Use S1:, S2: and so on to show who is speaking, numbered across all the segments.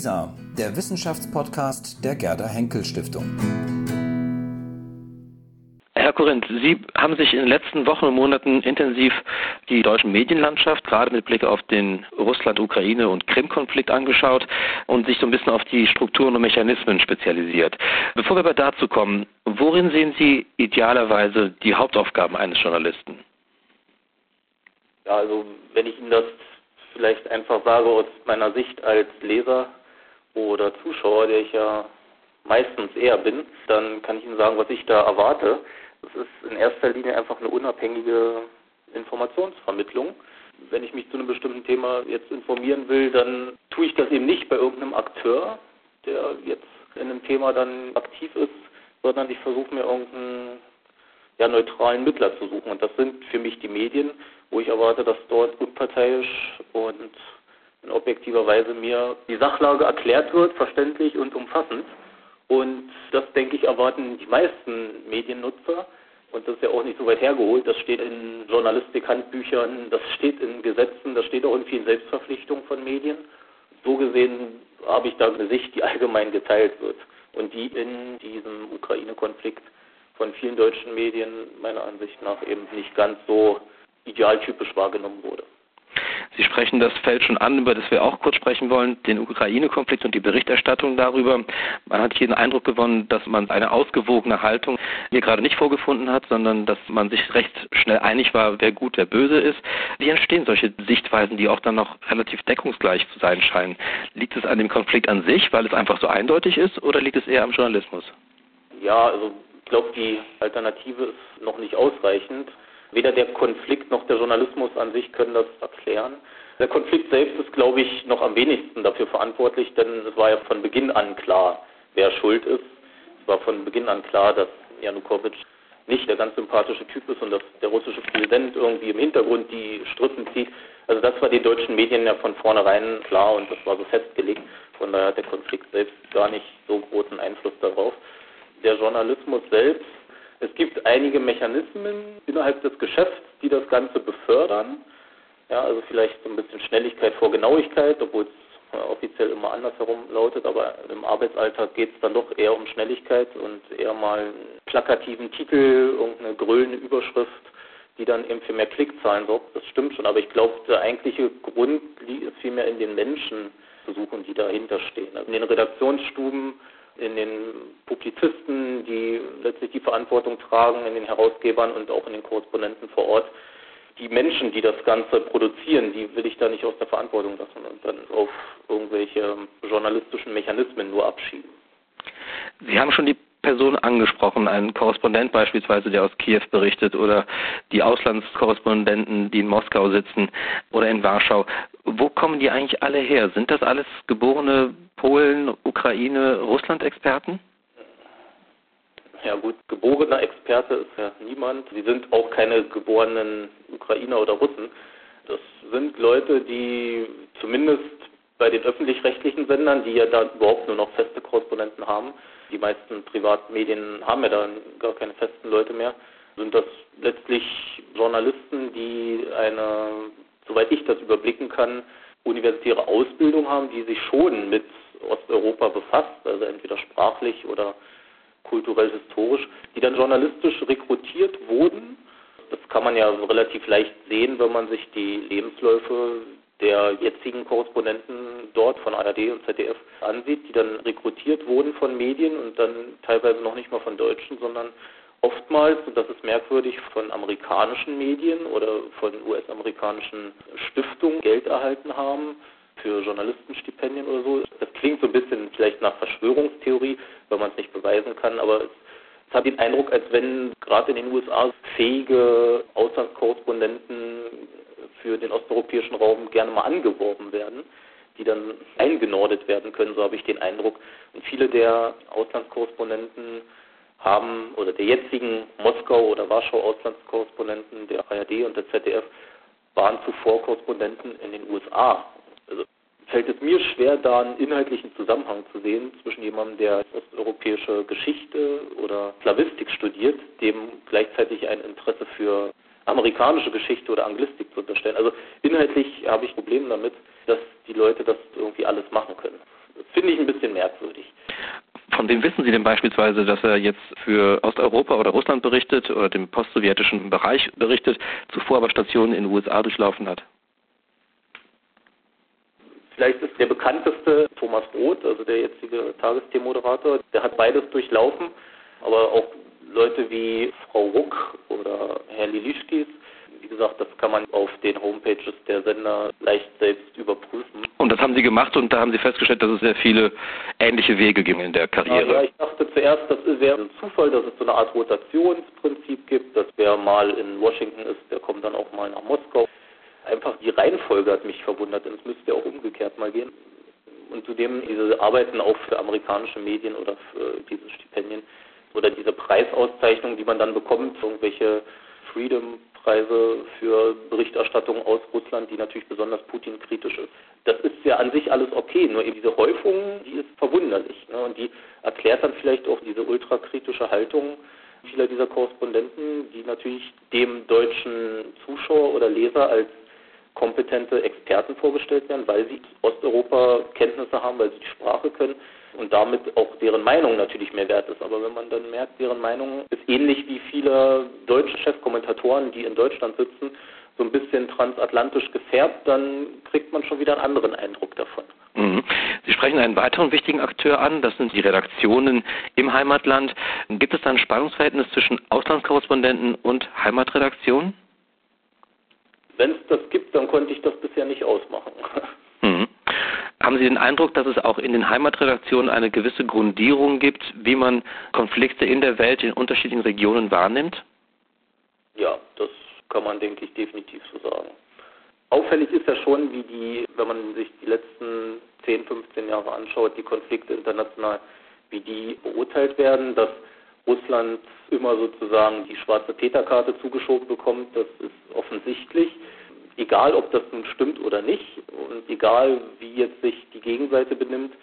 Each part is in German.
S1: WISA, der Wissenschaftspodcast der Gerda Henkel Stiftung.
S2: Herr Korinth, Sie haben sich in den letzten Wochen und Monaten intensiv die deutsche Medienlandschaft, gerade mit Blick auf den Russland-Ukraine- und Krim-Konflikt angeschaut und sich so ein bisschen auf die Strukturen und Mechanismen spezialisiert. Bevor wir aber dazu kommen, worin sehen Sie idealerweise die Hauptaufgaben eines Journalisten?
S3: Ja, also wenn ich Ihnen das vielleicht einfach sage aus meiner Sicht als Leser oder Zuschauer, der ich ja meistens eher bin, dann kann ich Ihnen sagen, was ich da erwarte. Das ist in erster Linie einfach eine unabhängige Informationsvermittlung. Wenn ich mich zu einem bestimmten Thema jetzt informieren will, dann tue ich das eben nicht bei irgendeinem Akteur, der jetzt in einem Thema dann aktiv ist, sondern ich versuche mir irgendeinen ja, neutralen Mittler zu suchen. Und das sind für mich die Medien, wo ich erwarte, dass dort unparteiisch und in objektiver Weise mir die Sachlage erklärt wird, verständlich und umfassend. Und das, denke ich, erwarten die meisten Mediennutzer. Und das ist ja auch nicht so weit hergeholt. Das steht in Journalistik-Handbüchern, das steht in Gesetzen, das steht auch in vielen Selbstverpflichtungen von Medien. So gesehen habe ich da eine Sicht, die allgemein geteilt wird und die in diesem Ukraine-Konflikt von vielen deutschen Medien meiner Ansicht nach eben nicht ganz so idealtypisch wahrgenommen wurde.
S2: Sie sprechen das Feld schon an, über das wir auch kurz sprechen wollen, den Ukraine-Konflikt und die Berichterstattung darüber. Man hat hier den Eindruck gewonnen, dass man eine ausgewogene Haltung hier gerade nicht vorgefunden hat, sondern dass man sich recht schnell einig war, wer gut, wer böse ist. Wie entstehen solche Sichtweisen, die auch dann noch relativ deckungsgleich zu sein scheinen? Liegt es an dem Konflikt an sich, weil es einfach so eindeutig ist, oder liegt es eher am Journalismus?
S3: Ja, also ich glaube, die Alternative ist noch nicht ausreichend. Weder der Konflikt noch der Journalismus an sich können das erklären. Der Konflikt selbst ist, glaube ich, noch am wenigsten dafür verantwortlich, denn es war ja von Beginn an klar, wer schuld ist. Es war von Beginn an klar, dass Janukowitsch nicht der ganz sympathische Typ ist und dass der russische Präsident irgendwie im Hintergrund die Strippen zieht. Also das war den deutschen Medien ja von vornherein klar und das war so festgelegt. Von daher hat der Konflikt selbst gar nicht so großen Einfluss darauf. Der Journalismus selbst es gibt einige Mechanismen innerhalb des Geschäfts, die das Ganze befördern. Ja, also vielleicht so ein bisschen Schnelligkeit vor Genauigkeit, obwohl es offiziell immer andersherum lautet, aber im Arbeitsalltag geht es dann doch eher um Schnelligkeit und eher mal einen plakativen Titel, irgendeine grüne Überschrift, die dann eben für mehr Klickzahlen sorgt. Das stimmt schon, aber ich glaube, der eigentliche Grund ist vielmehr in den Menschen zu suchen, die dahinter stehen. Also in den Redaktionsstuben in den Publizisten, die letztlich die Verantwortung tragen, in den Herausgebern und auch in den Korrespondenten vor Ort. Die Menschen, die das Ganze produzieren, die will ich da nicht aus der Verantwortung lassen und dann auf irgendwelche journalistischen Mechanismen nur abschieben.
S2: Sie haben schon die Person angesprochen, ein Korrespondent beispielsweise, der aus Kiew berichtet oder die Auslandskorrespondenten, die in Moskau sitzen oder in Warschau. Wo kommen die eigentlich alle her? Sind das alles geborene Polen, Ukraine, Russland-Experten?
S3: Ja gut, geborener Experte ist ja niemand. Sie sind auch keine geborenen Ukrainer oder Russen. Das sind Leute, die zumindest bei den öffentlich-rechtlichen Sendern, die ja da überhaupt nur noch feste Korrespondenten haben, die meisten Privatmedien haben ja da gar keine festen Leute mehr, sind das letztlich Journalisten, die eine, soweit ich das überblicken kann, universitäre Ausbildung haben, die sich schon mit Osteuropa befasst, also entweder sprachlich oder kulturell historisch, die dann journalistisch rekrutiert wurden. Das kann man ja relativ leicht sehen, wenn man sich die Lebensläufe der jetzigen Korrespondenten dort von ARD und ZDF ansieht, die dann rekrutiert wurden von Medien und dann teilweise noch nicht mal von Deutschen, sondern oftmals, und das ist merkwürdig, von amerikanischen Medien oder von US-amerikanischen Stiftungen Geld erhalten haben für Journalistenstipendien oder so. Das klingt so ein bisschen vielleicht nach Verschwörungstheorie, weil man es nicht beweisen kann, aber es, es hat den Eindruck, als wenn gerade in den USA fähige Auslandskorrespondenten für den osteuropäischen Raum gerne mal angeworben werden, die dann eingenordet werden können, so habe ich den Eindruck. Und viele der Auslandskorrespondenten haben, oder der jetzigen Moskau- oder Warschau-Auslandskorrespondenten der ARD und der ZDF, waren zuvor Korrespondenten in den USA. Also fällt es mir schwer, da einen inhaltlichen Zusammenhang zu sehen zwischen jemandem, der osteuropäische Geschichte oder Slavistik studiert, dem gleichzeitig ein Interesse für amerikanische Geschichte oder Anglistik zu unterstellen. Also inhaltlich habe ich Probleme damit, dass die Leute das irgendwie alles machen können. Das finde ich ein bisschen merkwürdig.
S2: Von wem wissen Sie denn beispielsweise, dass er jetzt für Osteuropa oder Russland berichtet oder dem postsowjetischen Bereich berichtet, zuvor aber Stationen in den USA durchlaufen hat?
S3: Vielleicht ist der bekannteste Thomas Roth, also der jetzige Tagesthemenmoderator, der hat beides durchlaufen, aber auch Leute wie Frau Ruck oder Herr Lilischkis, wie gesagt, das kann man auf den Homepages der Sender leicht selbst überprüfen.
S2: Und das haben Sie gemacht und da haben Sie festgestellt, dass es sehr viele ähnliche Wege ging in der Karriere.
S3: Ja, ich dachte zuerst, das wäre ein Zufall, dass es so eine Art Rotationsprinzip gibt, dass wer mal in Washington ist, der kommt dann auch mal nach Moskau. Einfach die Reihenfolge hat mich verwundert, denn es müsste ja auch umgekehrt mal gehen. Und zudem diese Arbeiten auch für amerikanische Medien oder für diese Stipendien oder diese Preisauszeichnung, die man dann bekommt, irgendwelche Freedom Preise für Berichterstattung aus Russland, die natürlich besonders Putin-kritisch ist. Das ist ja an sich alles okay, nur eben diese Häufung, die ist verwunderlich. Ne? Und die erklärt dann vielleicht auch diese ultrakritische Haltung vieler dieser Korrespondenten, die natürlich dem deutschen Zuschauer oder Leser als kompetente Experten vorgestellt werden, weil sie Osteuropa Kenntnisse haben, weil sie die Sprache können und damit auch deren Meinung natürlich mehr wert ist. Aber wenn man dann merkt, deren Meinung ist ähnlich wie viele deutsche Chefkommentatoren, die in Deutschland sitzen, so ein bisschen transatlantisch gefärbt, dann kriegt man schon wieder einen anderen Eindruck davon.
S2: Mhm. Sie sprechen einen weiteren wichtigen Akteur an, das sind die Redaktionen im Heimatland. Gibt es da ein Spannungsverhältnis zwischen Auslandskorrespondenten und Heimatredaktionen?
S3: Wenn es das gibt, dann konnte ich das bisher nicht ausmachen.
S2: Haben Sie den Eindruck, dass es auch in den Heimatredaktionen eine gewisse Grundierung gibt, wie man Konflikte in der Welt in unterschiedlichen Regionen wahrnimmt?
S3: Ja, das kann man, denke ich, definitiv so sagen. Auffällig ist ja schon, wie die, wenn man sich die letzten 10, 15 Jahre anschaut, die Konflikte international, wie die beurteilt werden, dass Russland immer sozusagen die schwarze Peterkarte zugeschoben bekommt, das ist offensichtlich egal ob das nun stimmt oder nicht und egal wie jetzt sich die Gegenseite benimmt,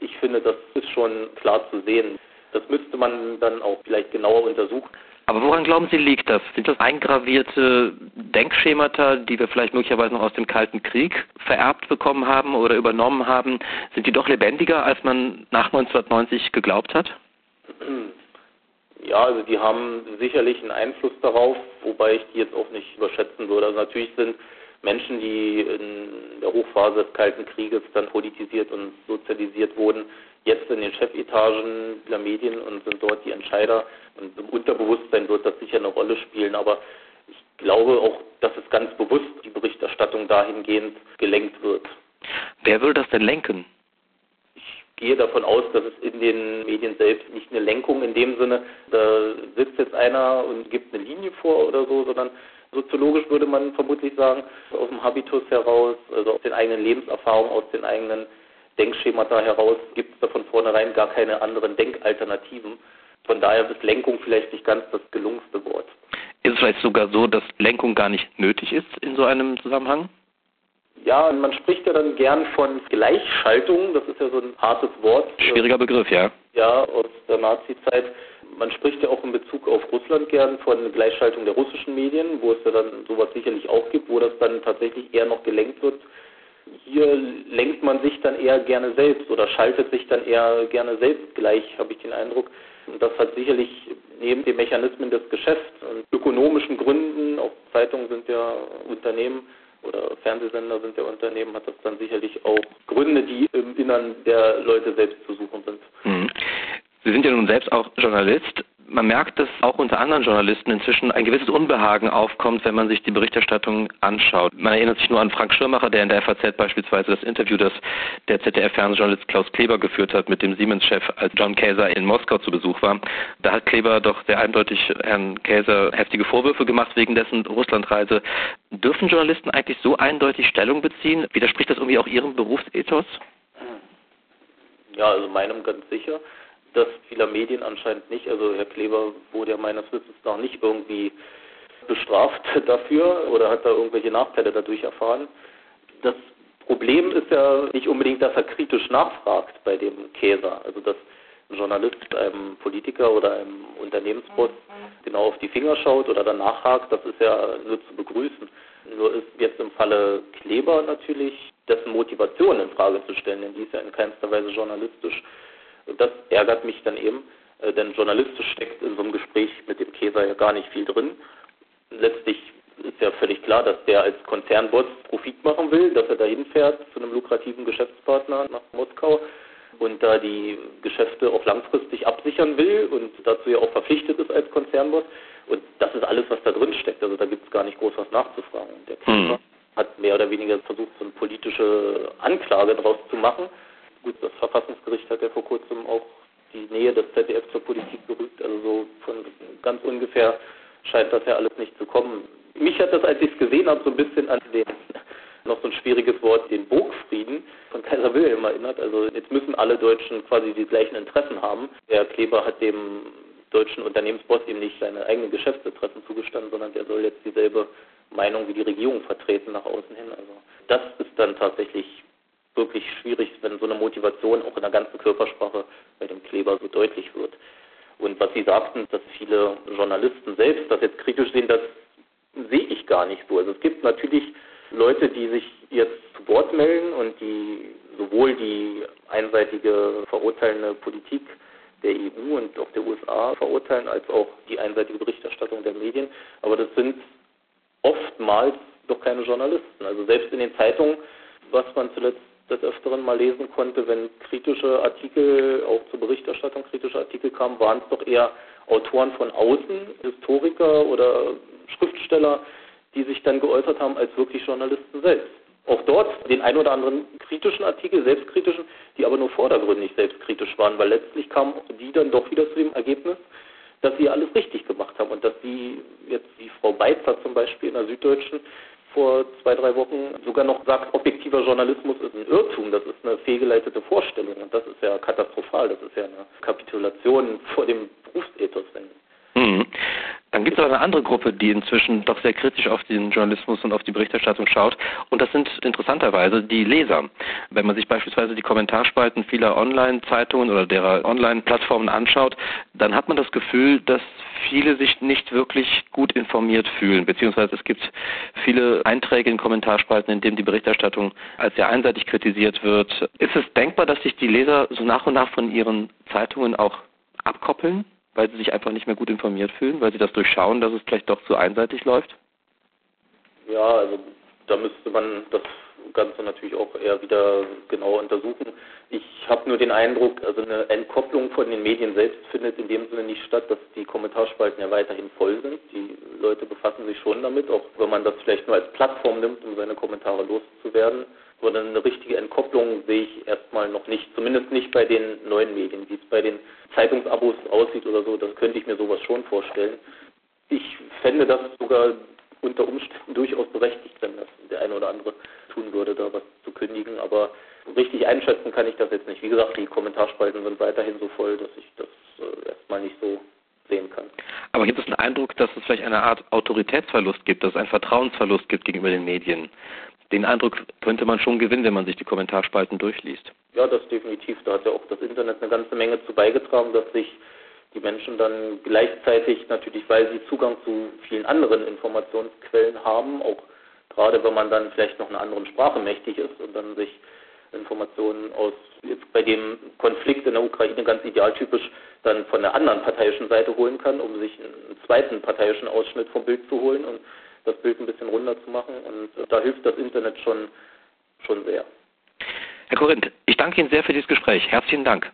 S3: ich finde, das ist schon klar zu sehen. Das müsste man dann auch vielleicht genauer untersuchen.
S2: Aber woran glauben Sie, liegt das? Sind das eingravierte Denkschemata, die wir vielleicht möglicherweise noch aus dem Kalten Krieg vererbt bekommen haben oder übernommen haben? Sind die doch lebendiger, als man nach 1990 geglaubt hat?
S3: Ja, also die haben sicherlich einen Einfluss darauf, wobei ich die jetzt auch nicht überschätzen würde. Also natürlich sind Menschen, die in der Hochphase des Kalten Krieges dann politisiert und sozialisiert wurden, jetzt in den Chefetagen der Medien und sind dort die Entscheider. Und im Unterbewusstsein wird das sicher eine Rolle spielen, aber ich glaube auch, dass es ganz bewusst die Berichterstattung dahingehend gelenkt wird.
S2: Wer will das denn lenken?
S3: Ich gehe davon aus, dass es in den Medien selbst nicht eine Lenkung in dem Sinne, da sitzt jetzt einer und gibt eine Linie vor oder so, sondern Soziologisch würde man vermutlich sagen, aus dem Habitus heraus, also aus den eigenen Lebenserfahrungen, aus den eigenen Denkschemata heraus, gibt es da von vornherein gar keine anderen Denkalternativen. Von daher ist Lenkung vielleicht nicht ganz das gelungenste Wort.
S2: Ist es vielleicht sogar so, dass Lenkung gar nicht nötig ist in so einem Zusammenhang?
S3: Ja, man spricht ja dann gern von Gleichschaltung, das ist ja so ein hartes Wort.
S2: Schwieriger Begriff, ja.
S3: Ja, aus der Nazi-Zeit. Man spricht ja auch in Bezug auf Russland gern von Gleichschaltung der russischen Medien, wo es ja dann sowas sicherlich auch gibt, wo das dann tatsächlich eher noch gelenkt wird. Hier lenkt man sich dann eher gerne selbst oder schaltet sich dann eher gerne selbst gleich, habe ich den Eindruck. Und das hat sicherlich neben den Mechanismen des Geschäfts und ökonomischen Gründen, auch Zeitungen sind ja Unternehmen oder Fernsehsender sind ja Unternehmen, hat das dann sicherlich auch Gründe, die im Innern der Leute selbst zu suchen sind.
S2: Mhm. Sie sind ja nun selbst auch Journalist. Man merkt, dass auch unter anderen Journalisten inzwischen ein gewisses Unbehagen aufkommt, wenn man sich die Berichterstattung anschaut. Man erinnert sich nur an Frank Schirmacher, der in der FAZ beispielsweise das Interview, das der ZDF-Fernsehjournalist Klaus Kleber geführt hat mit dem Siemens-Chef, als John Käser in Moskau zu Besuch war. Da hat Kleber doch sehr eindeutig Herrn Käser heftige Vorwürfe gemacht wegen dessen Russlandreise. Dürfen Journalisten eigentlich so eindeutig Stellung beziehen? Widerspricht das irgendwie auch Ihrem Berufsethos?
S3: Ja, also meinem ganz sicher das vieler Medien anscheinend nicht. Also Herr Kleber wurde ja meines Wissens noch nicht irgendwie bestraft dafür oder hat da irgendwelche Nachteile dadurch erfahren. Das Problem ist ja nicht unbedingt, dass er kritisch nachfragt bei dem Käser. Also dass ein Journalist einem Politiker oder einem Unternehmensboss genau auf die Finger schaut oder danach hakt, das ist ja nur zu begrüßen. Nur ist jetzt im Falle Kleber natürlich dessen Motivation in Frage zu stellen, denn die ist ja in keinster Weise journalistisch. Und das ärgert mich dann eben, äh, denn journalistisch steckt in so einem Gespräch mit dem Käser ja gar nicht viel drin. Letztlich ist ja völlig klar, dass der als Konzernboss Profit machen will, dass er dahin fährt zu einem lukrativen Geschäftspartner nach Moskau und da die Geschäfte auch langfristig absichern will und dazu ja auch verpflichtet ist als Konzernboss. Und das ist alles, was da drin steckt. Also da gibt es gar nicht groß was nachzufragen. Der Käfer mhm. hat mehr oder weniger versucht, so eine politische Anklage daraus zu machen. Gut, das Verfassungsgericht hat ja vor kurzem auch die Nähe des ZDF zur Politik gerügt. Also so von ganz ungefähr scheint das ja alles nicht zu kommen. Mich hat das, als ich es gesehen habe, so ein bisschen an den noch so ein schwieriges Wort, den Burgfrieden von Kaiser Wilhelm erinnert. Also jetzt müssen alle Deutschen quasi die gleichen Interessen haben. Der Kleber hat dem deutschen Unternehmensboss eben nicht seine eigenen Geschäftsinteressen zugestanden, sondern der soll jetzt dieselbe Meinung wie die Regierung vertreten nach außen hin. Also das ist dann tatsächlich wirklich schwierig, wenn so eine Motivation auch in der ganzen Körpersprache bei dem Kleber so deutlich wird. Und was Sie sagten, dass viele Journalisten selbst das jetzt kritisch sehen, das sehe ich gar nicht so. Also es gibt natürlich Leute, die sich jetzt zu Wort melden und die sowohl die einseitige verurteilende Politik der EU und auch der USA verurteilen, als auch die einseitige Berichterstattung der Medien. Aber das sind oftmals doch keine Journalisten. Also selbst in den Zeitungen, was man zuletzt des Öfteren mal lesen konnte, wenn kritische Artikel, auch zur Berichterstattung kritische Artikel kamen, waren es doch eher Autoren von außen, Historiker oder Schriftsteller, die sich dann geäußert haben, als wirklich Journalisten selbst. Auch dort den ein oder anderen kritischen Artikel, selbstkritischen, die aber nur vordergründig selbstkritisch waren, weil letztlich kamen die dann doch wieder zu dem Ergebnis, dass sie alles richtig gemacht haben und dass die jetzt wie Frau Beitzer zum Beispiel in der Süddeutschen vor zwei, drei Wochen sogar noch sagt, objektiver Journalismus ist ein Irrtum, das ist eine fehlgeleitete Vorstellung und das ist ja katastrophal, das ist ja eine Kapitulation vor dem Berufsethos,
S2: Mhm. Dann gibt es aber eine andere Gruppe, die inzwischen doch sehr kritisch auf den Journalismus und auf die Berichterstattung schaut. Und das sind interessanterweise die Leser. Wenn man sich beispielsweise die Kommentarspalten vieler Online-Zeitungen oder derer Online-Plattformen anschaut, dann hat man das Gefühl, dass viele sich nicht wirklich gut informiert fühlen, beziehungsweise es gibt viele Einträge in Kommentarspalten, in denen die Berichterstattung als sehr einseitig kritisiert wird. Ist es denkbar, dass sich die Leser so nach und nach von ihren Zeitungen auch abkoppeln? Weil sie sich einfach nicht mehr gut informiert fühlen, weil sie das durchschauen, dass es vielleicht doch zu einseitig läuft?
S3: Ja, also da müsste man das Ganze natürlich auch eher wieder genau untersuchen. Ich habe nur den Eindruck, also eine Entkopplung von den Medien selbst findet in dem Sinne nicht statt, dass die Kommentarspalten ja weiterhin voll sind. Die Leute befassen sich schon damit, auch wenn man das vielleicht nur als Plattform nimmt, um seine Kommentare loszuwerden sondern eine richtige Entkopplung sehe ich erstmal noch nicht, zumindest nicht bei den neuen Medien. Wie es bei den Zeitungsabos aussieht oder so, das könnte ich mir sowas schon vorstellen. Ich fände das sogar unter Umständen durchaus berechtigt, wenn das der eine oder andere tun würde, da kündigen, aber richtig einschätzen kann ich das jetzt nicht. Wie gesagt, die Kommentarspalten sind weiterhin so voll, dass ich das äh, erstmal nicht so sehen kann.
S2: Aber gibt es den Eindruck, dass es vielleicht eine Art Autoritätsverlust gibt, dass es einen Vertrauensverlust gibt gegenüber den Medien? den Eindruck könnte man schon gewinnen, wenn man sich die Kommentarspalten durchliest.
S3: Ja, das definitiv. Da hat ja auch das Internet eine ganze Menge zu beigetragen, dass sich die Menschen dann gleichzeitig natürlich, weil sie Zugang zu vielen anderen Informationsquellen haben, auch gerade wenn man dann vielleicht noch einer anderen Sprache mächtig ist und dann sich Informationen aus jetzt bei dem Konflikt in der Ukraine ganz idealtypisch dann von der anderen parteiischen Seite holen kann, um sich einen zweiten parteiischen Ausschnitt vom Bild zu holen und das Bild ein bisschen runder zu machen. Und da hilft das Internet schon, schon sehr.
S2: Herr Korinth, ich danke Ihnen sehr für dieses Gespräch. Herzlichen Dank.